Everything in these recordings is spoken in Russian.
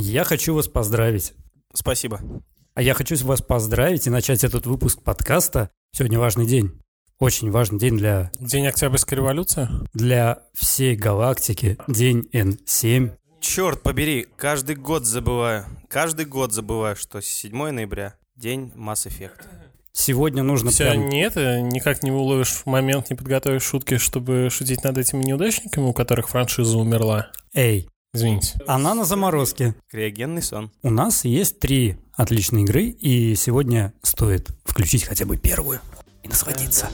Я хочу вас поздравить. Спасибо. А я хочу вас поздравить и начать этот выпуск подкаста. Сегодня важный день. Очень важный день для, День Октябрьской революции? для всей галактики. День N7. Черт побери, каждый год забываю. Каждый год забываю, что 7 ноября день Mass Effect. Сегодня нужно Все прям... не это, никак не уловишь момент, не подготовишь шутки, чтобы шутить над этими неудачниками, у которых франшиза умерла. Эй, Извините. она на заморозке. Криогенный сон. У нас есть три отличные игры, и сегодня стоит включить хотя бы первую и насладиться.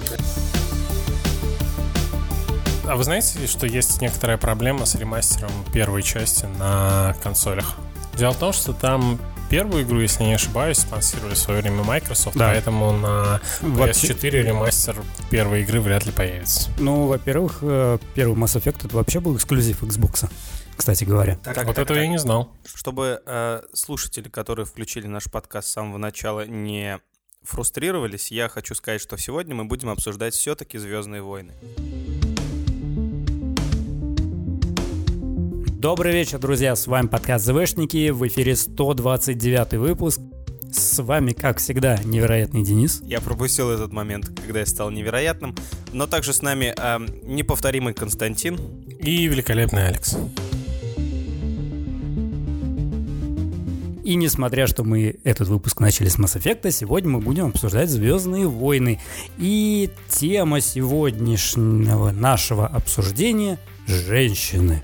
А вы знаете, что есть некоторая проблема с ремастером первой части на консолях? Дело в том, что там первую игру, если не ошибаюсь, спонсировали в свое время Microsoft, Да. поэтому на Вообще- PS4 ремастер первой игры вряд ли появится. Ну, во-первых, э, первый Mass Effect это вообще был эксклюзив Xbox, кстати говоря. Так, вот этого я не знал. Чтобы э, слушатели, которые включили наш подкаст с самого начала, не фрустрировались, я хочу сказать, что сегодня мы будем обсуждать все-таки Звездные войны. Добрый вечер, друзья, с вами подкаст ЗВшники, в эфире 129 выпуск. С вами, как всегда, невероятный Денис. Я пропустил этот момент, когда я стал невероятным. Но также с нами э, неповторимый Константин. И великолепный Алекс. И несмотря, что мы этот выпуск начали с Mass Effect, сегодня мы будем обсуждать Звездные войны. И тема сегодняшнего нашего обсуждения – женщины.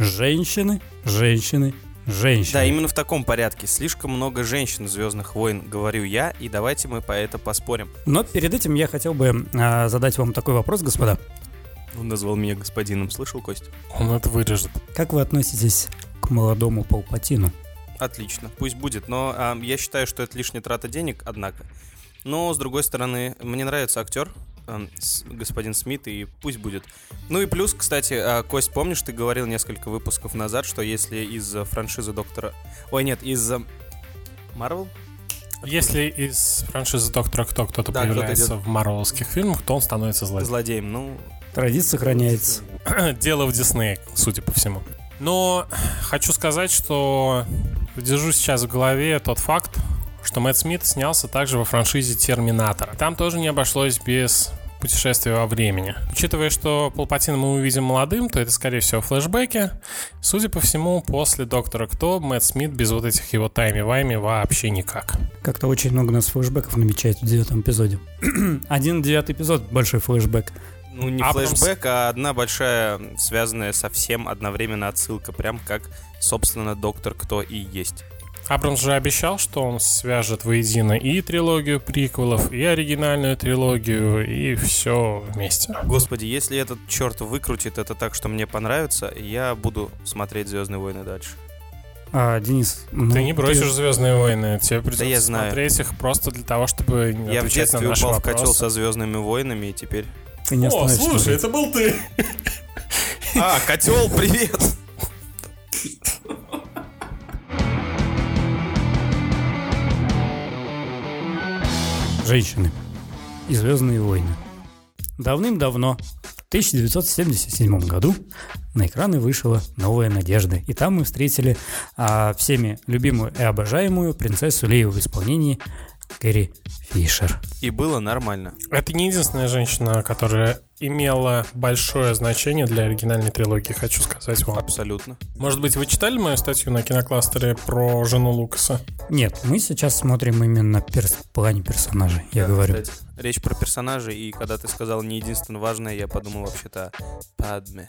Женщины, женщины, женщины. Да, именно в таком порядке. Слишком много женщин Звездных войн, говорю я, и давайте мы по это поспорим. Но перед этим я хотел бы а, задать вам такой вопрос, господа. Он назвал меня господином, слышал, Кость? Он это вырежет. Как вы относитесь к молодому Палпатину? Отлично, пусть будет. Но а, я считаю, что это лишняя трата денег, однако. Но, с другой стороны, мне нравится актер, господин Смит, и пусть будет. Ну и плюс, кстати, а, Кость, помнишь, ты говорил несколько выпусков назад, что если из а, франшизы Доктора... Ой, нет, из... Марвел? Если из франшизы Доктора Кто кто-то Да, появляется идет. в марвеловских фильмах, то он становится злодеем. Злодеем, ну... Традиция сохраняется. Дело в Диснее, судя по всему. Но хочу сказать, что держу сейчас в голове тот факт, что Мэтт Смит снялся также во франшизе Терминатора. Там тоже не обошлось без путешествия во времени. Учитывая, что Палпатина мы увидим молодым, то это, скорее всего, флешбеки. Судя по всему, после Доктора Кто Мэтт Смит без вот этих его тайми-вайми вообще никак. Как-то очень много у нас флешбеков намечается в девятом эпизоде. Один девятый эпизод — большой флешбек. Ну, не Абрамс. флешбэк, а одна большая, связанная со всем одновременно отсылка, прям как, собственно, Доктор Кто и есть. Абрамс же обещал, что он свяжет воедино и трилогию приквелов, и оригинальную трилогию, и все вместе. Господи, если этот черт выкрутит это так, что мне понравится, я буду смотреть Звездные войны дальше. А, Денис, ну, Ты не бросишь Звездные войны, тебе придется я знаю. смотреть их просто для того, чтобы не я в на детстве наши упал в котел вопросы. со Звездными войнами, и теперь. ты не О, слушай, это был ты! А, котел, привет! Женщины и Звездные войны. Давным-давно, в 1977 году, на экраны вышла «Новая надежда». И там мы встретили а, всеми любимую и обожаемую принцессу Лею в исполнении Кэрри Фишер. И было нормально. Это не единственная женщина, которая имела большое значение для оригинальной трилогии, хочу сказать вам. Абсолютно. Может быть, вы читали мою статью на кинокластере про жену Лукаса? Нет, мы сейчас смотрим именно перс- плане персонажей, я говорю. Кстати, речь про персонажей, и когда ты сказал не единственно важное, я подумал вообще-то Падме.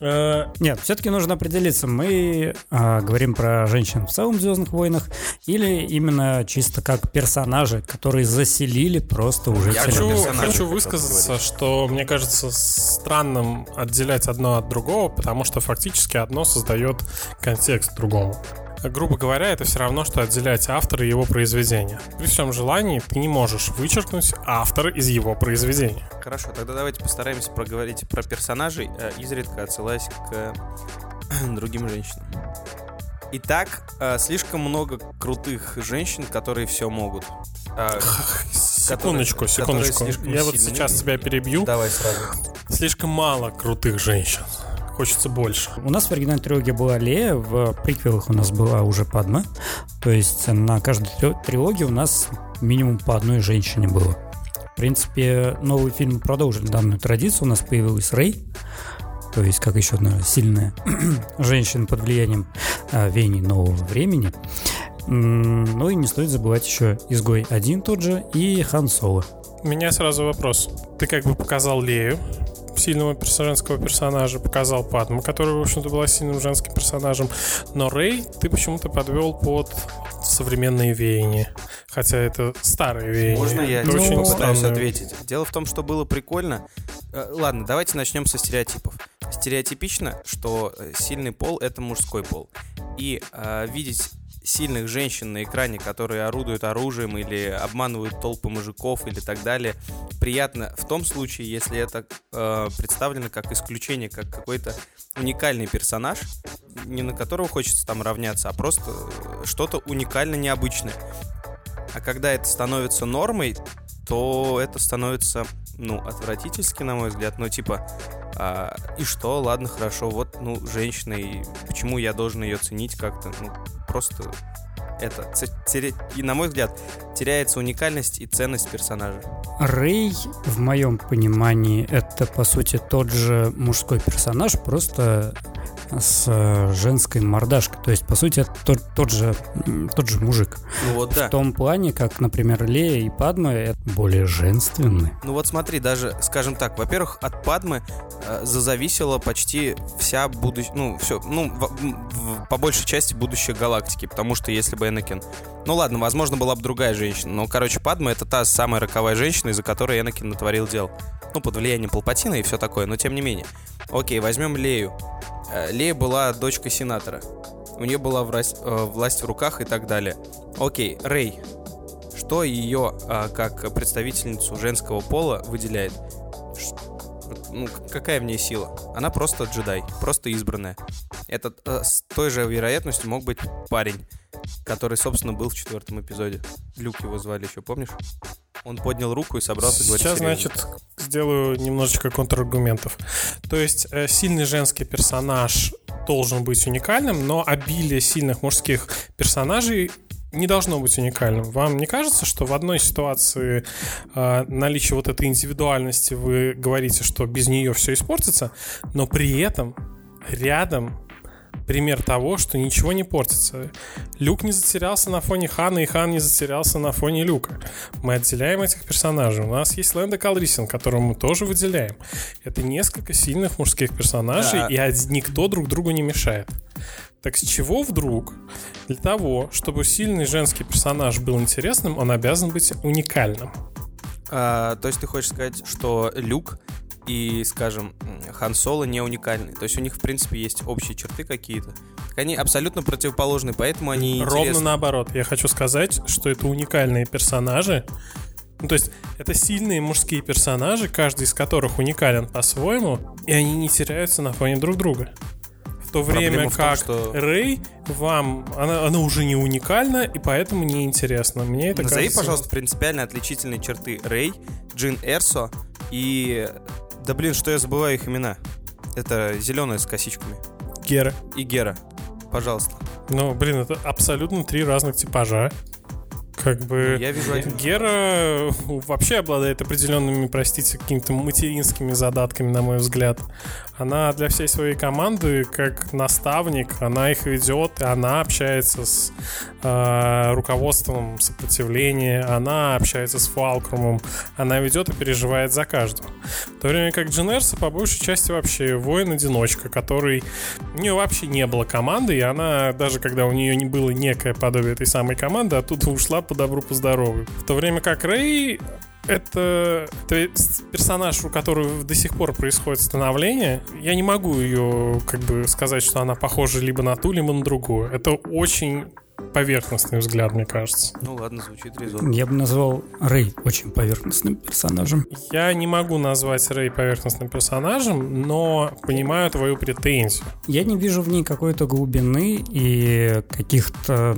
Э, Нет, все-таки нужно определиться, мы а, говорим про женщин в целом в Звездных войнах или именно чисто как персонажи, которые заселили просто уже Я? Хочу, хочу высказаться, что мне кажется странным отделять одно от другого, потому что фактически одно создает контекст другому. Грубо говоря, это все равно, что отделять автора и его произведения. При всем желании ты не можешь вычеркнуть автора из его произведения. Хорошо, тогда давайте постараемся проговорить про персонажей, э, изредка отсылаясь к другим женщинам. Итак, э, слишком много крутых женщин, которые все могут. Э, Секундочку, секундочку. Я вот сейчас тебя перебью. Давай сразу. Слишком мало крутых женщин. Хочется больше. У нас в оригинальной трилогии была Лея, в приквелах у нас была уже Падма. То есть на каждой трилогии у нас минимум по одной женщине было. В принципе, новые фильмы продолжили данную традицию. У нас появилась Рэй, то есть как еще одна сильная женщина под влиянием а, веяний нового времени. Ну и не стоит забывать еще Изгой один тот же и Хан Соло. У меня сразу вопрос. Ты как бы показал Лею, сильного женского персонажа, показал Падму, которая, в общем-то, была сильным женским персонажем, но Рэй ты почему-то подвел под современные веяния. Хотя это старые веяния. Можно я это очень попытаюсь ответить? Дело в том, что было прикольно. Э, ладно, давайте начнем со стереотипов. Стереотипично, что э, сильный пол — это мужской пол. И э, видеть сильных женщин на экране, которые орудуют оружием или обманывают толпы мужиков или так далее, приятно в том случае, если это э, представлено как исключение, как какой-то уникальный персонаж, не на которого хочется там равняться, а просто что-то уникально необычное. А когда это становится нормой, то это становится, ну, отвратительски, на мой взгляд. Ну, типа, а, и что, ладно, хорошо, вот, ну, женщина, и почему я должен ее ценить как-то, ну, просто это, и на мой взгляд, теряется уникальность и ценность персонажа. Рэй, в моем понимании, это, по сути, тот же мужской персонаж, просто с э, женской мордашкой. То есть, по сути, это тот, тот, же, тот же мужик. Ну вот да. В том плане, как, например, Лея и Падма это более женственны. Ну вот смотри, даже, скажем так, во-первых, от Падмы э, зазависела почти вся будущая, ну, все, ну, в, в, по большей части будущее галактики, потому что если бы Энакин... Ну ладно, возможно, была бы другая женщина, но, короче, Падма это та самая роковая женщина, из-за которой Энакин натворил дел. Ну, под влиянием Палпатина и все такое, но тем не менее. Окей, возьмем Лею. Э, Лея была дочкой сенатора. У нее была власть, э, власть в руках и так далее. Окей, Рэй. Что ее э, как представительницу женского пола выделяет? ну, какая в ней сила? Она просто джедай, просто избранная. Это э, с той же вероятностью мог быть парень, который, собственно, был в четвертом эпизоде. Люк его звали еще, помнишь? Он поднял руку и собрался говорить Сейчас, значит, сделаю немножечко контраргументов. То есть э, сильный женский персонаж должен быть уникальным, но обилие сильных мужских персонажей не должно быть уникальным. Вам не кажется, что в одной ситуации э, наличие вот этой индивидуальности вы говорите, что без нее все испортится, но при этом рядом пример того, что ничего не портится. Люк не затерялся на фоне Хана, и Хан не затерялся на фоне Люка. Мы отделяем этих персонажей. У нас есть Лэнда Калрисин, которого мы тоже выделяем. Это несколько сильных мужских персонажей, да. и никто друг другу не мешает. Так с чего вдруг? Для того, чтобы сильный женский персонаж был интересным, он обязан быть уникальным. А, то есть ты хочешь сказать, что Люк и, скажем, Хан Соло не уникальны. То есть у них, в принципе, есть общие черты какие-то. Они абсолютно противоположны, поэтому они Ровно интересны. наоборот. Я хочу сказать, что это уникальные персонажи. Ну, то есть это сильные мужские персонажи, каждый из которых уникален по-своему, и они не теряются на фоне друг друга. В то время в том, как что... Рэй вам, она, она уже не уникальна, и поэтому не интересно. Мне это Назови, кажется... пожалуйста, принципиально отличительные черты Рэй, Джин Эрсо и да блин, что я забываю их имена. Это зеленая с косичками. Гера. И Гера. Пожалуйста. Ну, блин, это абсолютно три разных типажа. Как бы я вижу один. Гера вообще обладает определенными, простите, какими-то материнскими задатками, на мой взгляд. Она для всей своей команды как наставник, она их ведет, она общается с э, руководством сопротивления, она общается с Фалкрумом, она ведет и переживает за каждого. В то время как Дженерса по большей части вообще воин-одиночка, который у нее вообще не было команды, и она, даже когда у нее не было некое подобие этой самой команды, оттуда ушла по добру, по здорову. В то время как Рэй это, это персонаж, у которого до сих пор происходит становление. Я не могу ее как бы сказать, что она похожа либо на ту, либо на другую. Это очень поверхностный взгляд, мне кажется. Ну ладно, звучит резонно. Я бы назвал Рэй очень поверхностным персонажем. Я не могу назвать Рэй поверхностным персонажем, но понимаю твою претензию. Я не вижу в ней какой-то глубины и каких-то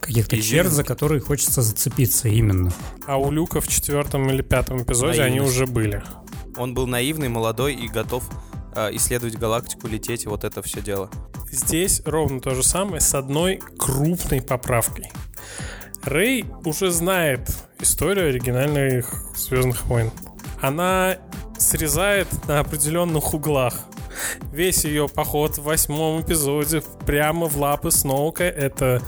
каких-то черт, за которые хочется зацепиться именно. А у Люка в четвертом или пятом эпизоде Наивность. они уже были. Он был наивный, молодой и готов э, исследовать галактику, лететь и вот это все дело. Здесь ровно то же самое с одной крупной поправкой. Рэй уже знает историю оригинальных Звездных войн. Она срезает на определенных углах. Весь ее поход в восьмом эпизоде прямо в лапы Сноука это,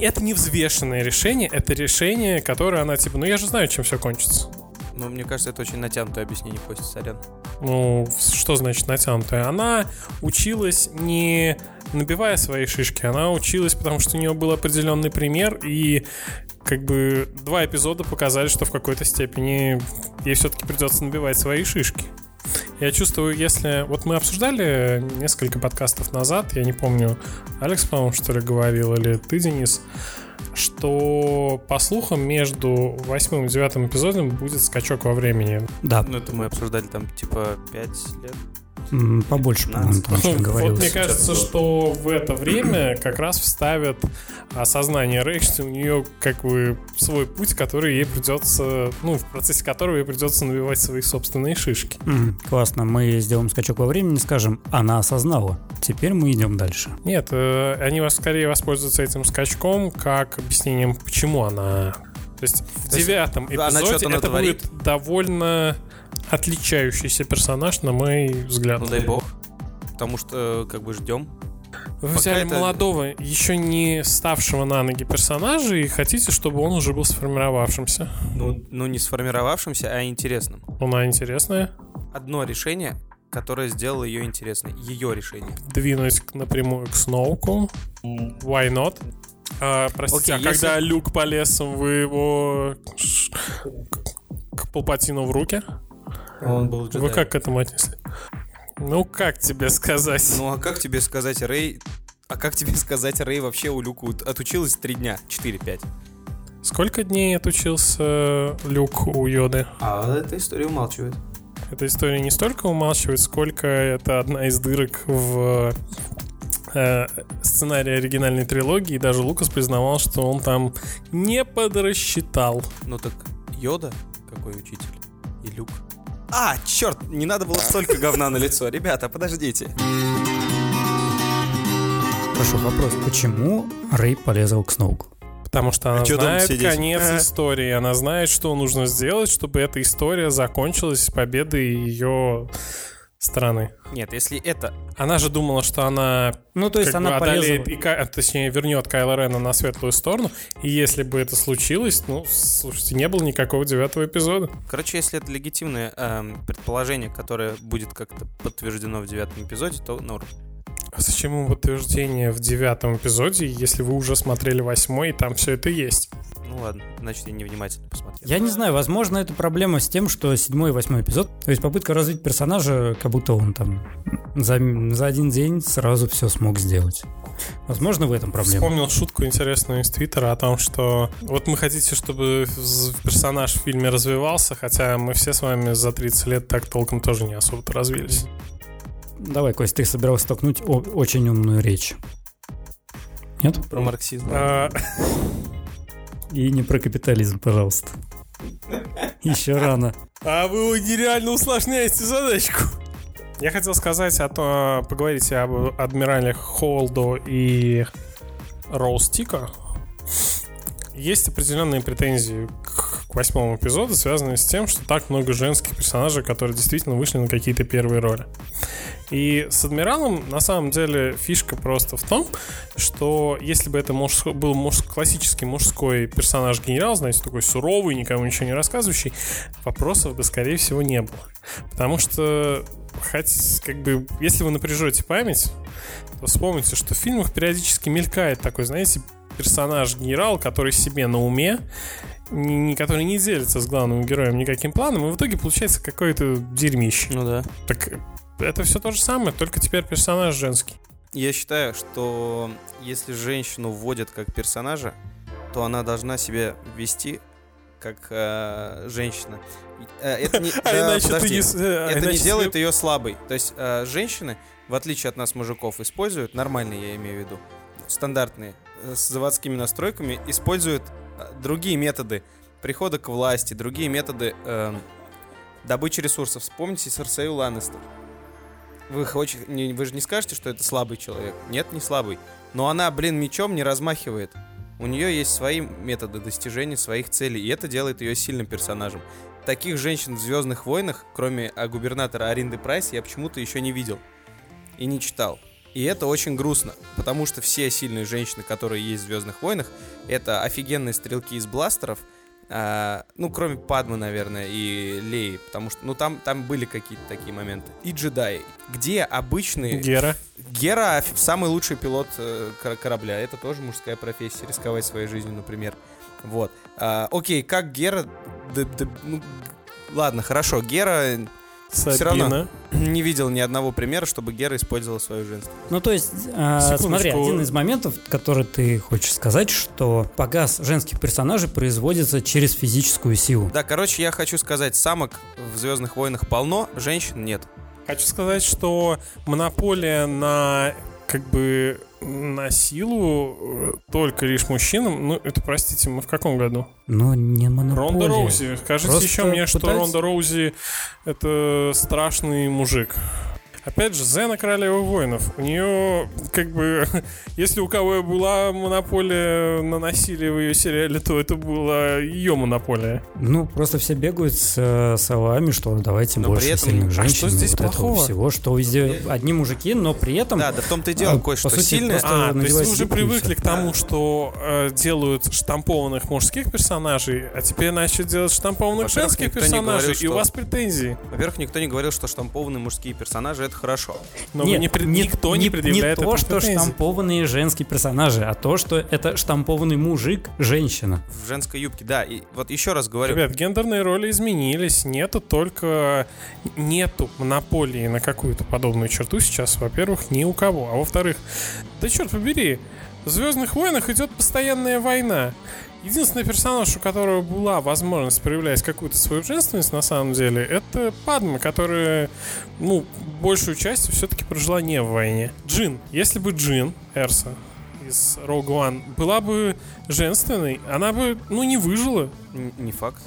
это не взвешенное решение, это решение, которое она типа, ну я же знаю, чем все кончится. Ну, мне кажется, это очень натянутое объяснение, Костя, сорян. Ну, что значит натянутая? Она училась не набивая свои шишки, она училась, потому что у нее был определенный пример, и как бы два эпизода показали, что в какой-то степени ей все-таки придется набивать свои шишки. Я чувствую, если... Вот мы обсуждали несколько подкастов назад, я не помню, Алекс, по-моему, что ли, говорил, или ты, Денис, что, по слухам, между восьмым и девятым эпизодом будет скачок во времени. Да. Ну, это мы обсуждали там, типа, пять лет. Побольше, по-моему, там ну, говорилось. Вот мне кажется, что в это время как раз вставят осознание Рэй, что у нее как бы свой путь, который ей придется, ну, в процессе которого ей придется набивать свои собственные шишки. Mm, классно, мы сделаем скачок во времени, скажем, она осознала. Теперь мы идем дальше. Нет, э, они вас скорее воспользуются этим скачком как объяснением, почему она то есть в девятом эпизоде это будет довольно отличающийся персонаж, на мой взгляд. Ну дай бог. Потому что как бы ждем. Вы Пока взяли это... молодого, еще не ставшего на ноги персонажа, и хотите, чтобы он уже был сформировавшимся. Ну, ну не сформировавшимся, а интересным. Она интересная. Одно решение, которое сделало ее интересной. Ее решение. Двинуть напрямую к Сноуку. Why not? А, простите, okay, а если... когда Люк полез, вы его к Палпатину в руки? Он был. Вы как к этому отнесли? Ну, как тебе сказать? Ну, а как тебе сказать, Рэй... А как тебе сказать, Рэй вообще у Люку отучилась три дня? Четыре-пять. Сколько дней отучился Люк у Йоды? А эта история умалчивает. Эта история не столько умалчивает, сколько это одна из дырок в э, сценарии оригинальной трилогии. И даже Лукас признавал, что он там не подрасчитал. Ну так Йода какой учитель? И Люк а, черт, не надо было столько говна на лицо. Ребята, подождите. Хорошо, вопрос. Почему Рэй полезал к Сноуку? Потому что она а знает конец а? истории. Она знает, что нужно сделать, чтобы эта история закончилась победой ее страны. Нет, если это... Она же думала, что она... Ну, то есть она одолеет, и, точнее, вернет Кайла Рена на светлую сторону. И если бы это случилось, ну, слушайте, не было никакого девятого эпизода. Короче, если это легитимное эм, предположение, которое будет как-то подтверждено в девятом эпизоде, то норм. А зачем ему подтверждение в девятом эпизоде, если вы уже смотрели восьмой, и там все это есть? Ну ладно, значит, я невнимательно посмотрел. Я не знаю, возможно, это проблема с тем, что седьмой и восьмой эпизод, то есть попытка развить персонажа, как будто он там за, за один день сразу все смог сделать. Возможно, в этом проблема. Вспомнил шутку интересную из Твиттера о том, что вот мы хотите, чтобы персонаж в фильме развивался, хотя мы все с вами за 30 лет так толком тоже не особо развились. Давай, Кость, ты собирался столкнуть очень умную речь. Нет? Про марксизм. А, и не про капитализм, пожалуйста. Еще рано. А вы нереально усложняете задачку. Я хотел сказать о том, поговорить об адмирале Холдо и Роустика. Есть определенные претензии к, восьмому эпизоду, связанные с тем, что так много женских персонажей, которые действительно вышли на какие-то первые роли. И с Адмиралом, на самом деле, фишка просто в том, что если бы это муж, был муж, классический мужской персонаж-генерал, знаете, такой суровый, никому ничего не рассказывающий, вопросов бы, скорее всего, не было. Потому что, хоть, как бы, если вы напряжете память, то вспомните, что в фильмах периодически мелькает такой, знаете, персонаж-генерал, который себе на уме, не, который не делится с главным героем никаким планом, и в итоге получается какое-то дерьмище. Ну да. Так это все то же самое, только теперь персонаж женский. Я считаю, что если женщину вводят как персонажа, то она должна себя вести как э, женщина. Э, это не, а иначе подожди, ты не, а это не делает ее слабой. То есть э, женщины, в отличие от нас мужиков, используют нормальные, я имею в виду, стандартные с заводскими настройками используют э, другие методы прихода к власти, другие методы э, добычи ресурсов. Вспомните Серсею Ланнистер. Вы, не- вы же не скажете, что это слабый человек. Нет, не слабый. Но она, блин, мечом не размахивает. У нее есть свои методы достижения своих целей, и это делает ее сильным персонажем. Таких женщин в Звездных войнах, кроме а, губернатора Аринды Прайс, я почему-то еще не видел и не читал. И это очень грустно, потому что все сильные женщины, которые есть в Звездных войнах, это офигенные стрелки из бластеров, а, ну, кроме Падмы, наверное, и Леи, потому что, ну, там, там были какие-то такие моменты. И джедаи. Где обычные... Гера. Гера самый лучший пилот э, кор- корабля. Это тоже мужская профессия, рисковать своей жизнью, например. Вот. А, окей, как Гера... д- д- ну, ладно, хорошо. Гера Всё равно. Сабина. не видел ни одного примера, чтобы Гера использовала свою женственность. Ну, то есть, э, Секундочку. смотри, один из моментов, который ты хочешь сказать, что показ женских персонажей производится через физическую силу. Да, короче, я хочу сказать, самок в Звездных войнах полно, женщин нет. Хочу сказать, что монополия на как бы на силу э, только лишь мужчинам, ну, это, простите, мы в каком году? Но не монополия. Ронда Роузи. Скажите Просто еще мне, что пытаются- Ронда Роузи это страшный мужик. Опять же, Зена Королева воинов. У нее, как бы, если у кого и была монополия на насилие в ее сериале, то это была ее монополия. Ну, просто все бегают с э, словами, что давайте Но больше при этом- сильных а женщин. что здесь вот этого плохого? всего, что везде одни мужики, но при этом... Да, да в том-то и дело, А, Кость, по что сути, сильные... просто- А, то есть вы уже и привыкли к тому, что э, делают штампованных мужских персонажей, а теперь начали делать штампованных женских персонажей, говорил, и что- у вас претензии. Во-первых, никто не говорил, что штампованные мужские персонажи — это хорошо. Но вы не пред- никто не, предъявляет не то, что штампованные женские персонажи, а то, что это штампованный мужик, женщина. В женской юбке, да. И вот еще раз говорю, Ребят, гендерные роли изменились. Нету только... Нету монополии на какую-то подобную черту сейчас, во-первых, ни у кого. А во-вторых, да черт побери, в «Звездных войнах» идет постоянная война. Единственный персонаж, у которого была возможность проявлять какую-то свою женственность, на самом деле, это Падма, которая, ну, большую часть все-таки прожила не в войне. Джин. Если бы Джин, Эрса, из Rogue One, была бы женственной, она бы, ну, не выжила. не факт.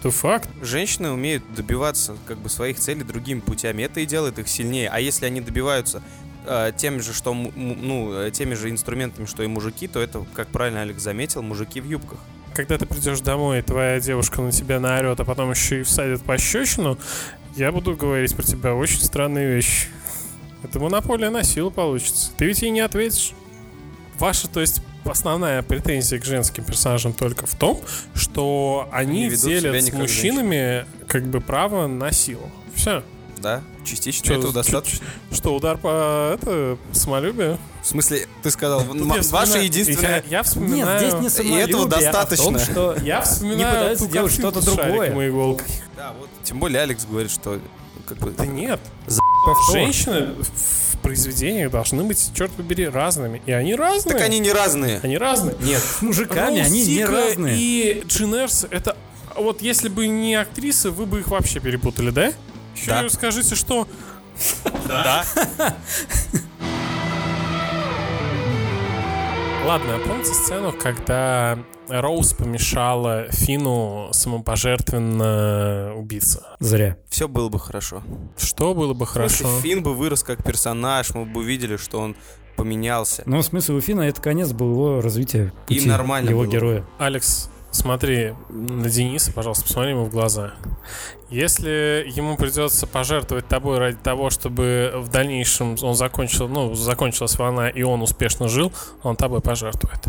Это факт. Женщины умеют добиваться как бы своих целей другими путями. Это и делает их сильнее. А если они добиваются э, тем же, что ну, э, теми же инструментами, что и мужики, то это, как правильно Алекс заметил, мужики в юбках. Когда ты придешь домой, и твоя девушка на тебя наорет, а потом еще и всадит пощечину, я буду говорить про тебя очень странные вещи. Это монополия на силу получится. Ты ведь ей не ответишь. Ваша, то есть, основная претензия к женским персонажам только в том, что они, Они делят с мужчинами как бы право на силу. Все. Да, частично Чё, этого достаточно. Что, удар по это, самолюбию? В смысле, ты сказал, Тут м- я. Я, вспоминаю... Нет, здесь не самолюбие, этого а в том, достаточно. что Я вспоминаю пытаются ту делать картинку что-то другое. и иголкой. Да, вот. Тем более Алекс говорит, что как бы... Да нет. повтор. Женщины в произведениях должны быть, черт побери, разными. И они разные. Так они не разные. Они разные. Нет. с мужиками Роуз они не Тика разные. И Джинерс, это... Вот если бы не актрисы, вы бы их вообще перепутали, да? Еще Да. скажите, что... Да. Ладно, а помните сцену, когда Роуз помешала Фину самопожертвенно убиться? Зря. Все было бы хорошо. Что было бы Слушай, хорошо? Финн бы вырос как персонаж, мы бы увидели, что он поменялся. Но смысл у Фина это конец был его развития И пути нормально его было. героя. Алекс, смотри на Дениса, пожалуйста, посмотри ему в глаза. Если ему придется пожертвовать тобой ради того, чтобы в дальнейшем он закончил, ну, закончилась война и он успешно жил, он тобой пожертвует.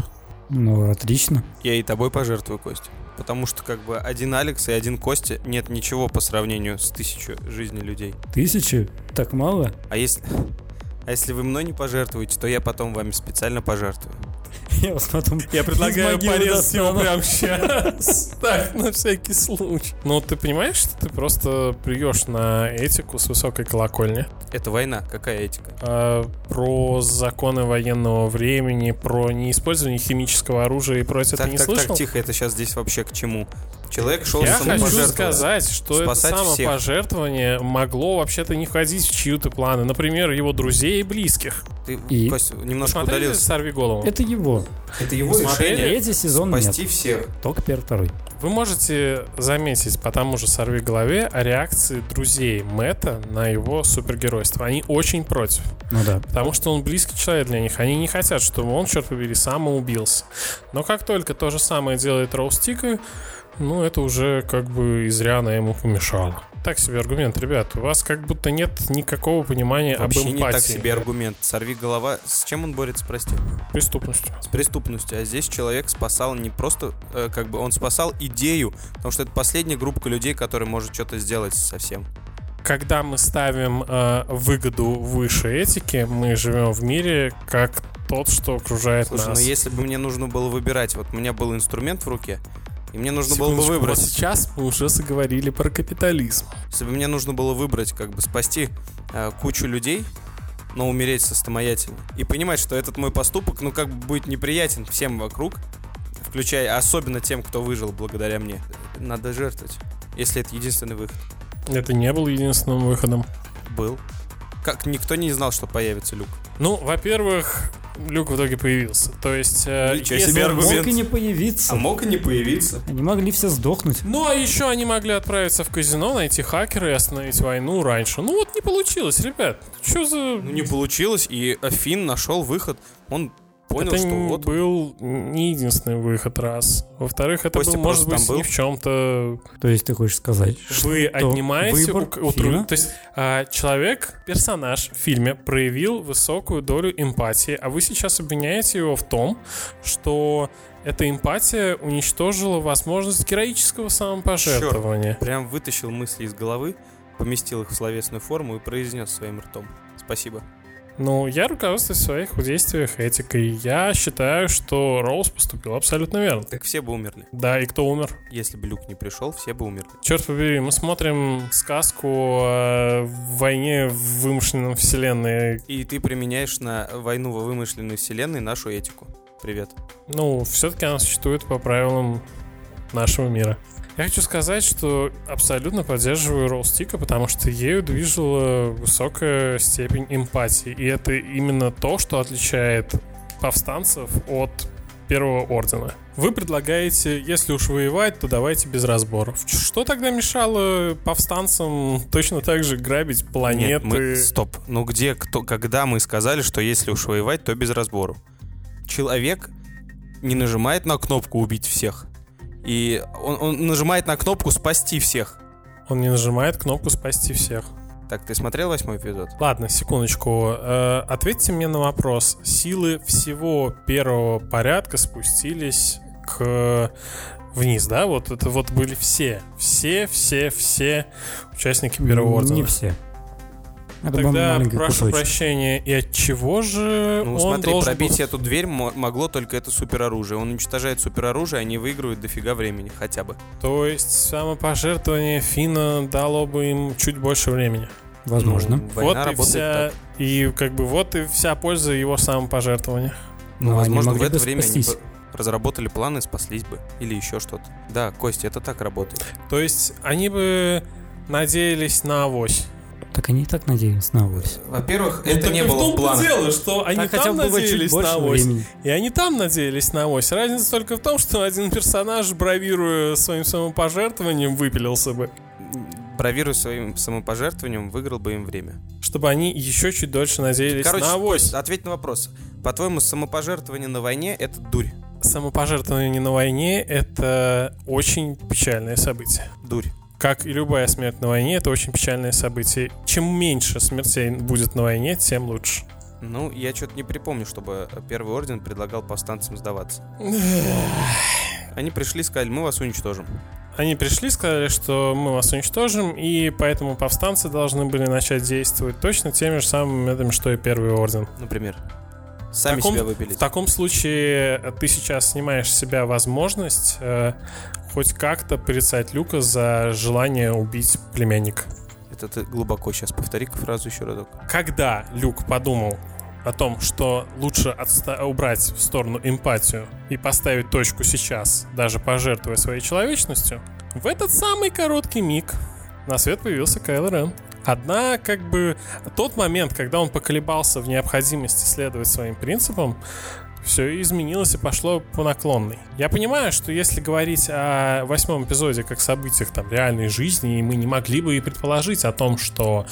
Ну, отлично. Я и тобой пожертвую, Костя. Потому что как бы один Алекс и один Костя нет ничего по сравнению с тысячу жизней людей. Тысячи? Так мало? А если... А если вы мной не пожертвуете, то я потом вами специально пожертвую. Я вас потом Я предлагаю порезать его прямо сейчас. Так, на всякий случай. Ну, ты понимаешь, что ты просто плюешь на этику с высокой колокольни? Это война, какая этика? А, про законы военного времени, про неиспользование химического оружия и прочее. Так, ты не так, слышал? так, тихо, это сейчас здесь вообще к чему? Человек шел Я хочу сказать, что это Спасать всех. самопожертвование могло вообще-то не входить в чьи-то планы. Например, его друзей и близких. Ты, И? Кость, немножко Смотрели удалился. «Сорви голову»? Это его. Это его Смотрели? решение Третий сезон спасти нет. всех. Только первый, второй. Вы можете заметить по тому же «Сорви голове» реакции друзей Мэтта на его супергеройство. Они очень против. Ну да. Потому что он близкий человек для них. Они не хотят, чтобы он, черт побери, самоубился. Но как только то же самое делает Роуз Тика, ну, это уже как бы и зря она ему помешала. Так себе аргумент, ребят. У вас как будто нет никакого понимания Вообще об не эмпатии. так себе аргумент. Сорви голова. С чем он борется, прости? Преступностью. С преступностью. А здесь человек спасал не просто, э, как бы, он спасал идею, потому что это последняя группа людей, которая может что-то сделать совсем. Когда мы ставим э, выгоду выше этики, мы живем в мире как тот, что окружает Слушай, нас. ну если бы мне нужно было выбирать, вот у меня был инструмент в руке, и мне нужно было бы выбрать. Вот сейчас мы уже заговорили про капитализм. Если бы мне нужно было выбрать, как бы спасти э, кучу людей, но умереть самостоятельно, и понимать, что этот мой поступок, ну, как бы будет неприятен всем вокруг, включая особенно тем, кто выжил благодаря мне, надо жертвовать, если это единственный выход. Это не был единственным выходом. Был. Как никто не знал, что появится люк. Ну, во-первых, люк в итоге появился. То есть... э, Ничего если- себе аргумент. Мог и не появиться. мог и не появиться. Они могли все сдохнуть. Ну, а еще они могли отправиться в казино, найти хакера и остановить войну раньше. Ну вот не получилось, ребят. Что за... Ну, не получилось, и Финн нашел выход. Он понял, это что вот был не единственный выход, раз. Во-вторых, это Костя был, может просто быть, был. в чем-то... То есть ты хочешь сказать, Вы отнимаете... выбор у- у Финна? То есть а, человек, персонаж в фильме проявил высокую долю эмпатии, а вы сейчас обвиняете его в том, что эта эмпатия уничтожила возможность героического самопожертвования. прям вытащил мысли из головы, поместил их в словесную форму и произнес своим ртом. Спасибо. Ну, я руководствуюсь в своих действиях этикой. Я считаю, что Роуз поступил абсолютно верно. Так все бы умерли. Да, и кто умер? Если бы Люк не пришел, все бы умерли. Черт побери, мы смотрим сказку о войне в вымышленном вселенной. И ты применяешь на войну во вымышленной вселенной нашу этику. Привет. Ну, все-таки она существует по правилам нашего мира. Я хочу сказать, что абсолютно поддерживаю Роуз Тика, потому что ею движила высокая степень эмпатии. И это именно то, что отличает повстанцев от Первого Ордена. Вы предлагаете, если уж воевать, то давайте без разборов. Что тогда мешало повстанцам точно так же грабить планеты? Нет, мы... Стоп. Ну где, кто, когда мы сказали, что если уж воевать, то без разбору? Человек не нажимает на кнопку «убить всех». И он, он нажимает на кнопку «спасти всех». Он не нажимает кнопку «Спасти всех». Так, ты смотрел восьмой эпизод? Ладно, секундочку. Э, ответьте мне на вопрос. Силы всего первого порядка спустились к вниз, да? Вот это вот были все. Все, все, все участники первого ордена. Не все. Это Тогда прошу кусочек. прощения. И от чего же Ну, он смотри, должен пробить был- эту дверь мо- могло только это супероружие. Он уничтожает супероружие, они выигрывают дофига времени, хотя бы. То есть самопожертвование Фина дало бы им чуть больше времени. Возможно. Ну, война вот и вся... так. И как бы вот и вся польза его самопожертвования. Ну, Но они возможно, в это время они спастись. бы разработали планы, спаслись бы. Или еще что-то. Да, Костя, это так работает. То есть они бы надеялись на авось. Так они и так надеялись на авось. Во-первых, Ну, это так не в было в том-то планах. дело, что они Так хотя там бы было чуть надеялись на авось. времени. И они там надеялись на авось. Разница только в том, что один персонаж, бравируя своим самопожертвованием, выпилился бы. Бравируя своим самопожертвованием, выиграл бы им время. Чтобы они еще чуть дольше надеялись Короче, на авось. Ответь на вопрос. По-твоему, самопожертвование на войне — это дурь? Самопожертвование на войне — это очень печальное событие. Дурь. Как и любая смерть на войне, это очень печальное событие. Чем меньше смертей будет на войне, тем лучше. Ну, я что-то не припомню, чтобы Первый Орден предлагал повстанцам сдаваться. Они пришли и сказали, мы вас уничтожим. Они пришли, сказали, что мы вас уничтожим, и поэтому повстанцы должны были начать действовать точно теми же самыми методами, что и Первый Орден. Например. Сами таком- себя В выпилить. таком случае э, ты сейчас снимаешь с себя возможность э, хоть как-то порицать Люка за желание убить племянника. Это ты глубоко сейчас повтори-ка фразу еще разок. Когда Люк подумал о том, что лучше отста- убрать в сторону эмпатию и поставить точку сейчас, даже пожертвуя своей человечностью, В этот самый короткий миг на свет появился Кайл Рен. Одна, как бы, тот момент, когда он поколебался в необходимости следовать своим принципам, все изменилось и пошло по наклонной. Я понимаю, что если говорить о восьмом эпизоде как событиях там реальной жизни, мы не могли бы и предположить о том, что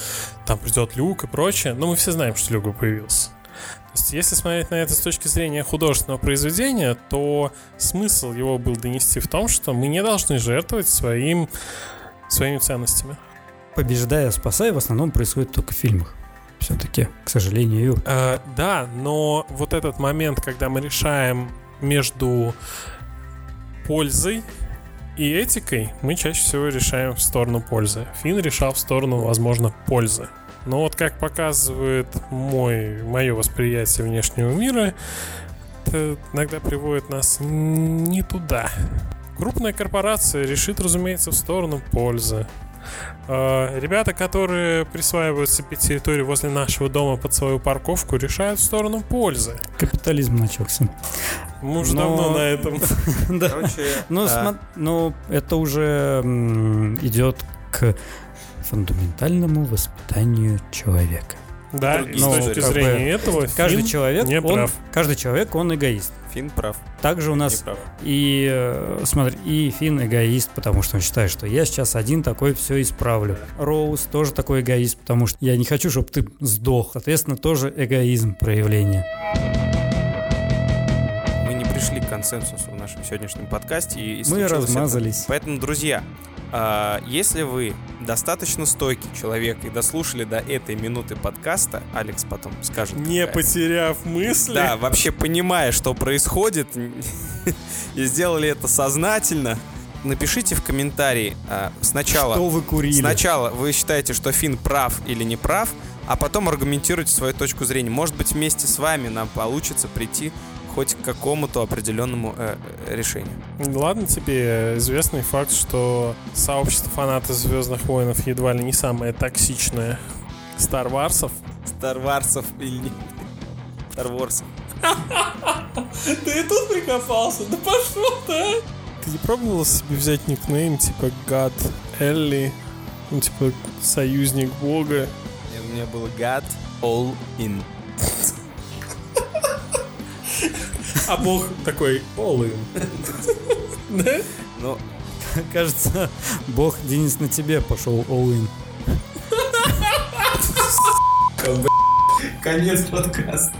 там придет Люк и прочее, но мы все знаем, что Люк появился. То есть, если смотреть на это с точки зрения художественного произведения, то смысл его был донести в том, что мы не должны жертвовать своим, своими ценностями. Побеждая, спасая, в основном происходит только в фильмах. Все-таки, к сожалению. Э, да, но вот этот момент, когда мы решаем между пользой и этикой, мы чаще всего решаем в сторону пользы. Финн решал в сторону, возможно, пользы. Но вот как показывает мой, мое восприятие внешнего мира, это иногда приводит нас не туда. Крупная корпорация решит, разумеется, в сторону пользы. Э, ребята, которые присваивают себе территорию возле нашего дома под свою парковку, решают в сторону пользы. Капитализм начался. Мы уже Но... давно на этом. да. Короче, ну, ну, это уже идет к фундаментальному воспитанию человека. Да, и ну, с точки зрения этого каждый человек, не он, прав. каждый человек, он эгоист. Фин прав. Также у нас и э, смотри, и Фин эгоист, потому что он считает, что я сейчас один такой все исправлю. Роуз тоже такой эгоист, потому что я не хочу, чтобы ты сдох. Соответственно, тоже эгоизм проявления. Консенсусу в нашем сегодняшнем подкасте. И, и Мы размазались. Это. Поэтому, друзья, а, если вы достаточно стойкий человек и дослушали до этой минуты подкаста, Алекс потом скажет. Не какая. потеряв мысли. Да, вообще понимая, что происходит, и сделали это сознательно, напишите в комментарии а, сначала. Что вы курили? Сначала вы считаете, что Финн прав или не прав, а потом аргументируйте свою точку зрения. Может быть, вместе с вами нам получится прийти хоть к какому-то определенному э, решению. Ладно тебе известный факт, что сообщество фанатов Звездных войнов едва ли не самое токсичное. Star Warsов или не... Star Wars. Ты и тут прикопался? Да пошел ты, а! Ты не пробовал себе взять никнейм типа God Элли? Ну, типа, союзник бога. У меня был God All In. А бог такой, in. Да? Ну, кажется, бог Денис на тебе пошел all in. Конец подкаста.